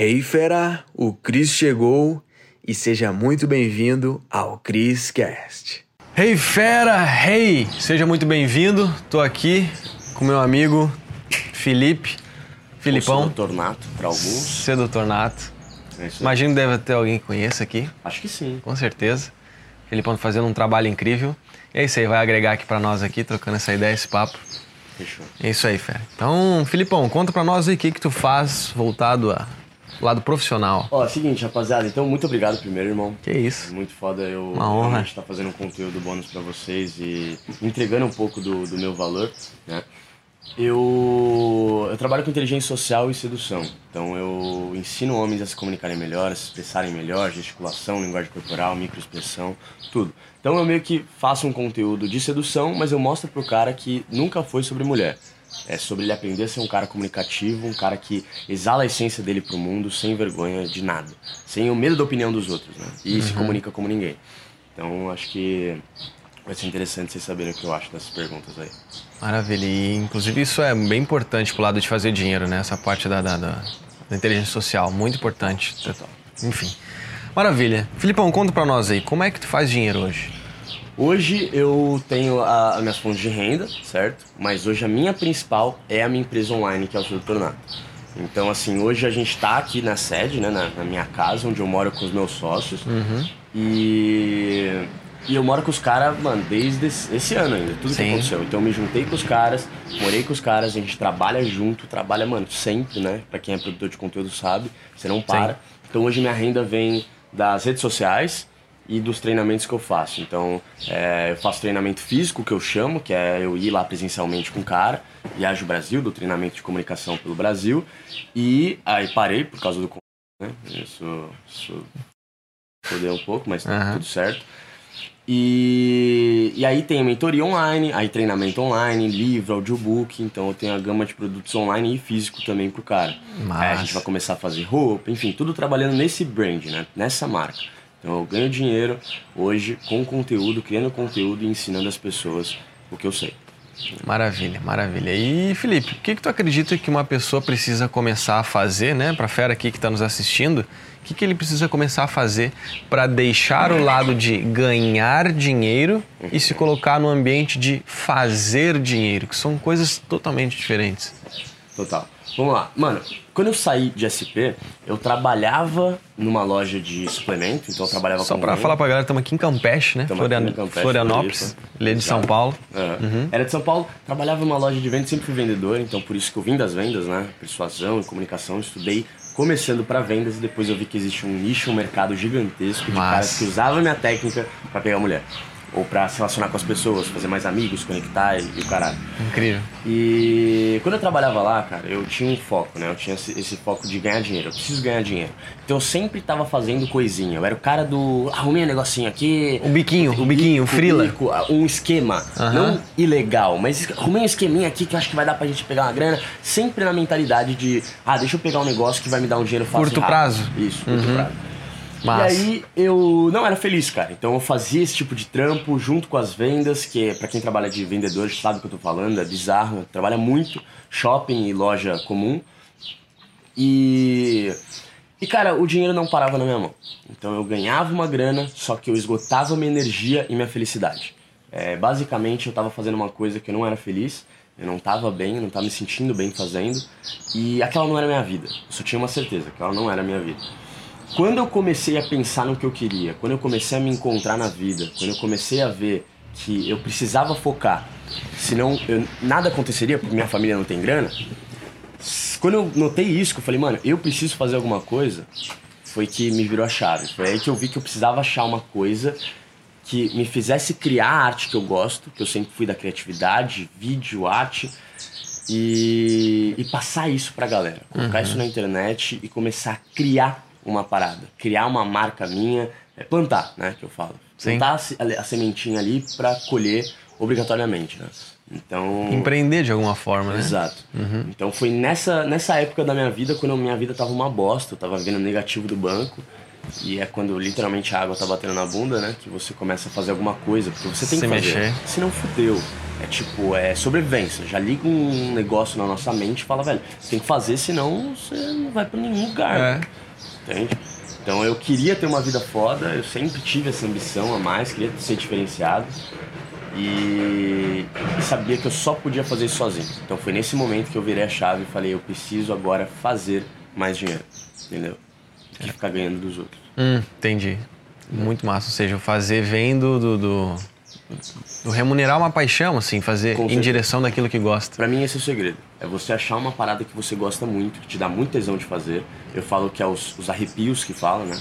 Hey fera, o Cris chegou e seja muito bem-vindo ao Cris Cast. Hey fera, hey, seja muito bem-vindo. Tô aqui com meu amigo Felipe, Filipão, Sedutor nato para alguns. sedutor nato. É. Imagino que deve ter alguém que conheça aqui, Acho que sim. com certeza. Filipão tá fazendo um trabalho incrível. E é isso aí, vai agregar aqui pra nós aqui, trocando essa ideia, esse papo. Fechou. É isso aí, fera. Então, Filipão, conta pra nós aí o que que tu faz voltado ao lado profissional. Ó, é seguinte, rapaziada. Então, muito obrigado primeiro, irmão. Que isso. Muito foda eu Uma honra. estar fazendo um conteúdo bônus pra vocês e entregando um pouco do, do meu valor, né? Eu, eu trabalho com inteligência social e sedução. Então eu ensino homens a se comunicarem melhor, a se expressarem melhor, gesticulação, linguagem corporal, microexpressão, tudo. Então eu meio que faço um conteúdo de sedução, mas eu mostro pro cara que nunca foi sobre mulher. É sobre ele aprender a ser um cara comunicativo, um cara que exala a essência dele pro mundo sem vergonha de nada, sem o medo da opinião dos outros, né? E se comunica como ninguém. Então acho que vai ser interessante vocês saberem o que eu acho dessas perguntas aí. Maravilha. E, inclusive, isso é bem importante pro lado de fazer dinheiro, né? Essa parte da, da, da- da inteligência social. Muito importante. Enfim. Maravilha. Filipão, conta pra nós aí. Como é que tu faz dinheiro hoje? Hoje eu tenho as minhas fontes de renda, certo? Mas hoje a minha principal é a minha empresa online, que é o Sedutor Nato. Então, assim, hoje a gente tá aqui na sede, né, na, na minha casa, onde eu moro com os meus sócios. E, e eu moro com os caras, mano, desde esse, esse ano ainda, tudo que Sim. aconteceu. Então, eu me juntei com os caras, morei com os caras, a gente trabalha junto, trabalha, mano, sempre, né? Pra quem é produtor de conteúdo sabe, você não para. Então, hoje minha renda vem das redes sociais e dos treinamentos que eu faço. Então, é, eu faço treinamento físico, que eu chamo, que é eu ir lá presencialmente com o cara, viajo o Brasil, do treinamento de comunicação pelo Brasil, e aí parei por causa do... Né? Isso, isso fodeu um pouco, mas tá Aham. tudo certo. E, e aí tem a mentoria online, aí treinamento online, livro, audiobook, então eu tenho a gama de produtos online e físico também pro cara. Aí a gente vai começar a fazer roupa, enfim, tudo trabalhando nesse brand, né? Nessa marca. Então eu ganho dinheiro hoje com conteúdo, criando conteúdo e ensinando as pessoas o que eu sei. Maravilha, maravilha. E, Felipe, o que, que tu acredita que uma pessoa precisa começar a fazer, né? Pra fera aqui que tá nos assistindo, o que, que ele precisa começar a fazer para deixar o lado de ganhar dinheiro e se colocar no ambiente de fazer dinheiro, que são coisas totalmente diferentes. Total. Vamos lá. Mano, quando eu saí de SP, eu trabalhava numa loja de suplemento, então eu trabalhava Só com para whey. falar pra galera, estamos aqui em Campeche, né? Florian- aqui Campeche, Florianópolis, ele é de São. Paulo. É. Era de São Paulo, trabalhava numa loja de vendas, sempre fui vendedor, então por isso que eu vim das vendas, né? Persuasão e comunicação, estudei começando para vendas e depois eu vi que existe um nicho, um mercado gigantesco de Massa. caras que usavam a minha técnica para pegar mulher. Ou pra se relacionar com as pessoas, fazer mais amigos, conectar e, e o caralho. Incrível. E quando eu trabalhava lá, cara, eu tinha um foco, né? Eu tinha esse, esse foco de ganhar dinheiro. Eu preciso ganhar dinheiro. Então eu sempre tava fazendo coisinha. Eu era o cara do. Arrumei um negocinho aqui. O biquinho, o biquinho, o frila. bico, um esquema. Aham. Não ilegal, mas arrumei um esqueminha aqui que eu acho que vai dar pra gente pegar uma grana. Sempre na mentalidade de, ah, deixa eu pegar um negócio que vai me dar um dinheiro fácil. Curto prazo. Uhum. Isso, curto prazo. Massa. E aí eu não era feliz, cara. Então eu fazia esse tipo de trampo junto com as vendas, que pra quem trabalha de vendedor sabe o que eu tô falando, é bizarro. Trabalha muito, shopping e loja comum. E. E cara, o dinheiro não parava na minha mão. Então eu ganhava uma grana, só que eu esgotava minha energia e minha felicidade. É, basicamente eu tava fazendo uma coisa que eu não era feliz, eu não tava bem, eu não tava me sentindo bem fazendo, e aquela não era minha vida. Eu só tinha uma certeza, que não era minha vida. Quando eu comecei a pensar no que eu queria, quando eu comecei a me encontrar na vida, quando eu comecei a ver que eu precisava focar, senão eu, nada aconteceria porque minha família não tem grana. Quando eu notei isso, que eu falei, mano, eu preciso fazer alguma coisa, foi que me virou a chave. Foi aí que eu vi que eu precisava achar uma coisa que me fizesse criar a arte que eu gosto, que eu sempre fui da criatividade, vídeo, arte, e, e passar isso pra galera. Colocar isso na internet e começar a criar uma parada. Criar uma marca minha, é plantar, né, que eu falo. Sim. Plantar a, a sementinha ali pra colher obrigatoriamente, né. Então... Empreender de alguma forma, né? Exato. Então foi nessa, nessa época da minha vida, quando a minha vida tava uma bosta, eu tava vendo negativo do banco. E é quando literalmente a água tá batendo na bunda, né? Que você começa a fazer alguma coisa, porque você tem Se que fazer. mexer. Se não fudeu. É tipo, é sobrevivência. Já liga um negócio na nossa mente e fala, velho, você tem que fazer, senão você não vai pra nenhum lugar. É. Entende? Então eu queria ter uma vida foda, eu sempre tive essa ambição a mais, queria ser diferenciado. E, sabia que eu só podia fazer isso sozinho. Então foi nesse momento que eu virei a chave e falei, eu preciso agora fazer mais dinheiro. Entendeu? Do que ficar ganhando dos outros. Hum, entendi. Muito massa. Ou seja, o fazer vem do, do, do, remunerar uma paixão, assim, fazer em direção daquilo que gosta. Pra mim esse é o segredo. É você achar uma parada que você gosta muito, que te dá muito tesão de fazer. Eu falo que é os, os arrepios que falam, né?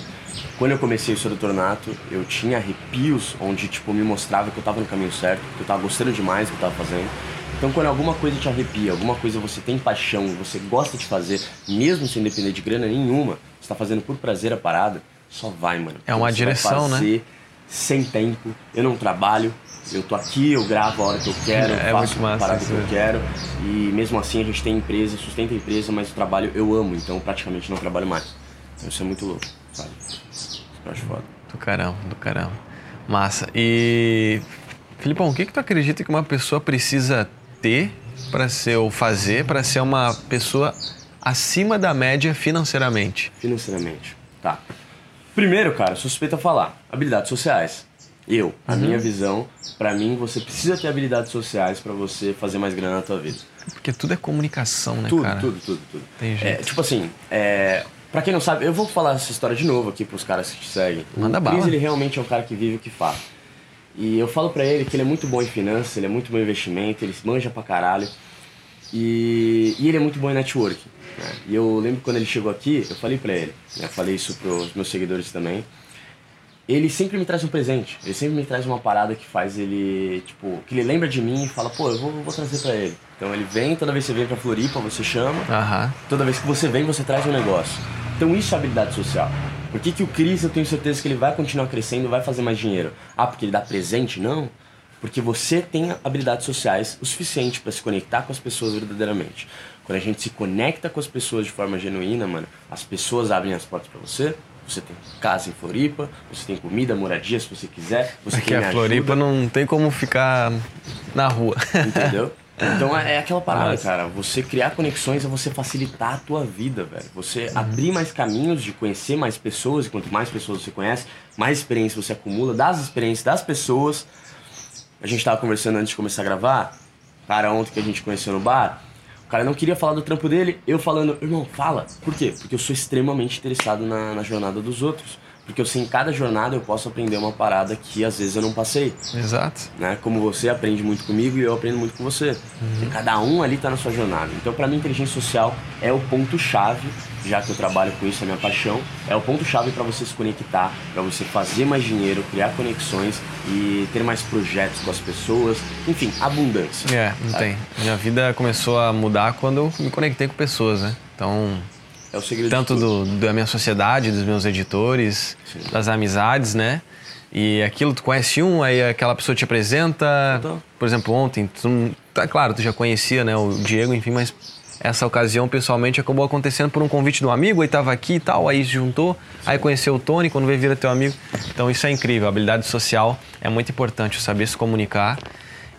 Quando eu comecei o Sedutor Nato, eu tinha arrepios onde, tipo, me mostrava que eu tava no caminho certo, que eu tava gostando demais do que eu tava fazendo. Então, quando alguma coisa te arrepia, alguma coisa você tem paixão, você gosta de fazer, mesmo sem depender de grana nenhuma, você tá fazendo por prazer a parada, só vai, mano. É uma Você direção, né? Sem tempo. Eu não trabalho, eu tô aqui, eu gravo a hora que eu quero, É faço a parada que eu quero. E mesmo assim a gente tem empresa, sustenta a empresa, mas o trabalho eu amo, então praticamente não trabalho mais. Então isso é muito louco, sabe? Isso eu acho foda. Do caramba, do caramba. Massa. E, Filipão, o que, que tu acredita que uma pessoa precisa ter para ser ou fazer para ser uma pessoa acima da média financeiramente? Financeiramente. Tá. Primeiro, cara, sou suspeito a falar. Habilidades sociais. Eu, a Uhum. minha visão, pra mim você precisa ter habilidades sociais pra você fazer mais grana na tua vida. Porque tudo é comunicação, né, Tudo, cara? tudo, tudo, tudo. Tem É, jeito. tipo assim, é, pra quem não sabe, eu vou falar essa história de novo aqui pros caras que te seguem. Manda o bala. ele realmente é um cara que vive o que fala. E eu falo pra ele que ele é muito bom em finanças, ele é muito bom em investimento, ele manja pra caralho. E, e ele é muito bom em networking. né? E eu lembro quando ele chegou aqui, eu falei pra ele, né, eu falei isso pros meus seguidores também. Ele sempre me traz um presente, ele sempre me traz uma parada que faz ele, tipo, que ele lembra de mim e fala, pô, eu vou, vou trazer pra ele. Então ele vem, toda vez que você vem pra Floripa, você chama. Toda vez que você vem, você traz um negócio. Então isso é habilidade social. Por que, que o Cris, eu tenho certeza que ele vai continuar crescendo, vai fazer mais dinheiro? Ah, porque ele dá presente? Não. Porque você tem habilidades sociais o suficiente para se conectar com as pessoas verdadeiramente. Quando a gente se conecta com as pessoas de forma genuína, mano, as pessoas abrem as portas para você. Você tem casa em Floripa, você tem comida, moradia se você quiser, você Aqui tem a Floripa não tem como ficar na rua. Entendeu? Então é, é aquela parada, Nossa. cara. Você criar conexões é você facilitar a tua vida, velho. Você abrir mais caminhos de conhecer mais pessoas, e quanto mais pessoas você conhece, mais experiência você acumula das experiências das pessoas. A gente tava conversando antes de começar a gravar, cara, ontem que a gente conheceu no bar. O cara não queria falar do trampo dele, eu falando, irmão, fala. Por quê? Porque eu sou extremamente interessado na, na jornada dos outros. Porque eu sei em cada jornada eu posso aprender uma parada que às vezes eu não passei Exato. né? Como você aprende muito comigo e eu aprendo muito com você. E cada um ali tá na sua jornada. Então, para mim, inteligência social é o ponto chave, já que eu trabalho com isso, é minha paixão, é o ponto chave para você se conectar, para você fazer mais dinheiro, criar conexões e ter mais projetos com as pessoas, enfim, abundância. É, não sabe? tem. Minha vida começou a mudar quando eu me conectei com pessoas, né? Então, É o segredo tanto do, da minha sociedade, dos meus editores, Sim. das amizades, né? E aquilo, tu conhece um, aí aquela pessoa te apresenta. Total. Por exemplo, ontem, tu, tá claro, tu já conhecia, né, o Diego, enfim, mas essa ocasião pessoalmente acabou acontecendo por um convite de um amigo, aí tava aqui e tal, aí se juntou, aí conheceu o Tony, quando veio vira teu amigo. Então isso é incrível, a habilidade social é muito importante, saber se comunicar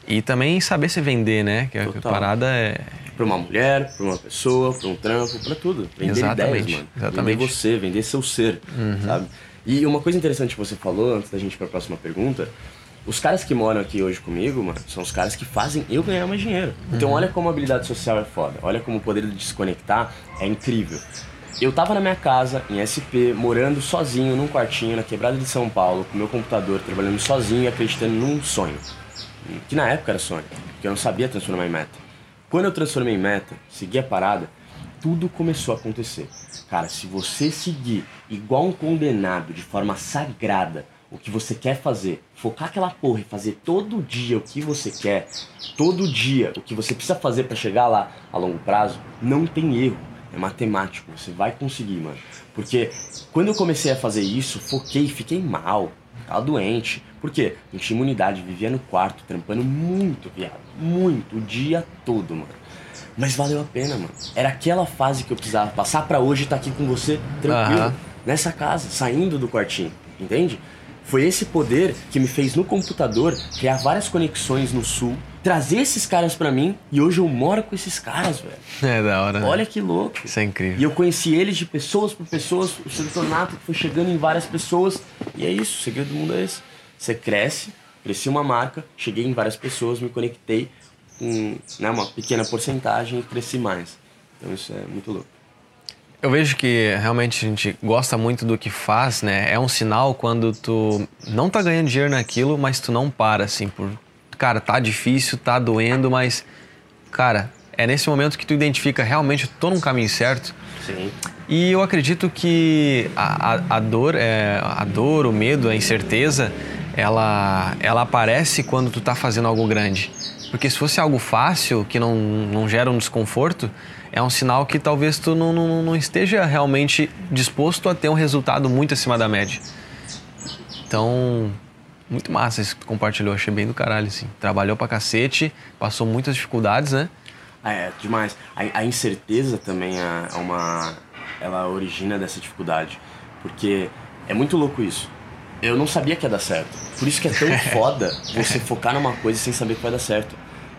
e também saber se vender, né? Que a Total. parada é Pra uma mulher, pra uma pessoa, pra um trampo, pra tudo. Vender Exatamente, ideias, mano. exatamente. Uhum. Vender você, vender seu ser, sabe? E uma coisa interessante que você falou, antes da gente ir pra próxima pergunta, os caras que moram aqui hoje comigo, mano, são os caras que fazem eu ganhar mais dinheiro. Uhum. Então olha como a habilidade social é foda, olha como o poder de se conectar é incrível. Eu tava na minha casa, em SP, morando sozinho num quartinho na quebrada de São Paulo, com meu computador, trabalhando sozinho e acreditando num sonho. Que na época era sonho, porque eu não sabia transformar em meta. Quando eu transformei em meta, segui a parada, tudo começou a acontecer. Cara, se você seguir igual um condenado, de forma sagrada, o que você quer fazer, focar aquela porra e fazer todo dia o que você quer, todo dia o que você precisa fazer pra chegar lá a longo prazo, não tem erro. É matemático, você vai conseguir, mano. Porque quando eu comecei a fazer isso, foquei, fiquei mal. Tava doente. Por quê? Não tinha imunidade, vivia no quarto, trampando muito, viado. Muito, o dia todo, mano. Mas valeu a pena, mano. Era aquela fase que eu precisava passar pra hoje estar aqui com você, tranquilo. Aham. Nessa casa, saindo do quartinho, entende? Foi esse poder que me fez no computador criar várias conexões no sul, trazer esses caras para mim e hoje eu moro com esses caras, velho. É da hora. Olha né? que louco. Isso é incrível. E eu conheci eles de pessoas por pessoas, o. Tornato foi chegando em várias pessoas. E é isso, o segredo do mundo é esse. Você cresce, cresci uma marca, cheguei em várias pessoas, me conectei com né, uma pequena porcentagem e cresci mais. Então isso é muito louco. Eu vejo que realmente a gente gosta muito do que faz, né? É um sinal quando tu não tá ganhando dinheiro naquilo, mas tu não para, assim, por. Cara, tá difícil, tá doendo, mas. Cara, é nesse momento que tu identifica realmente eu tô num caminho certo. Sim. E eu acredito que a, a, a dor, é, a dor, o medo, a incerteza, ela, ela aparece quando tu tá fazendo algo grande. Porque se fosse algo fácil, que não, não gera um desconforto, é um sinal que talvez tu não, não, não esteja realmente disposto a ter um resultado muito acima da média. Então, muito massa isso que tu compartilhou, achei bem do caralho, assim. Trabalhou pra cacete, passou muitas dificuldades, né? É, demais. A, a incerteza também é uma. Ela origina dessa dificuldade. Porque é muito louco isso. Eu não sabia que ia dar certo. Por isso que é tão foda você focar numa coisa sem saber que vai dar certo.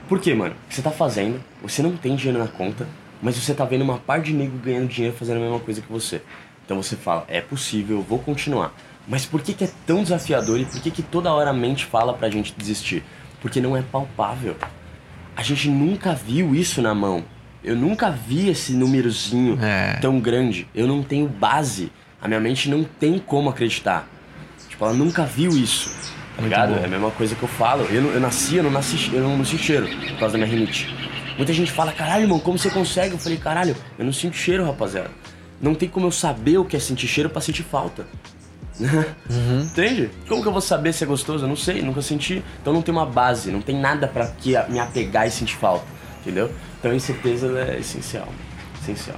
Por quê, mano? Você tá fazendo, você não tem dinheiro na conta, mas você tá vendo uma par de nego ganhando dinheiro fazendo a mesma coisa que você. Então você fala, é possível, vou continuar. Mas por que, que é tão desafiador e por que, que toda hora a mente fala pra gente desistir? Porque não é palpável. A gente nunca viu isso na mão. Eu nunca vi esse númerozinho É. tão grande. Eu não tenho base. A minha mente não tem como acreditar. Tipo, ela nunca viu isso. Tá ligado? bom. É a mesma coisa que eu falo. Eu, não- eu nasci, eu não nasci, eu não sinto cheiro por causa da minha rinite. Muita gente fala, caralho, irmão, como você consegue? Eu falei, caralho, eu não sinto cheiro, rapaziada. Não tem como eu saber o que é sentir cheiro pra sentir falta. Uhum. Entende? Como que eu vou saber se é gostoso? Eu não sei, nunca senti. Então não tem uma base, não tem nada pra que me apegar e sentir falta. Entendeu? Então a incerteza é essencial. Essencial.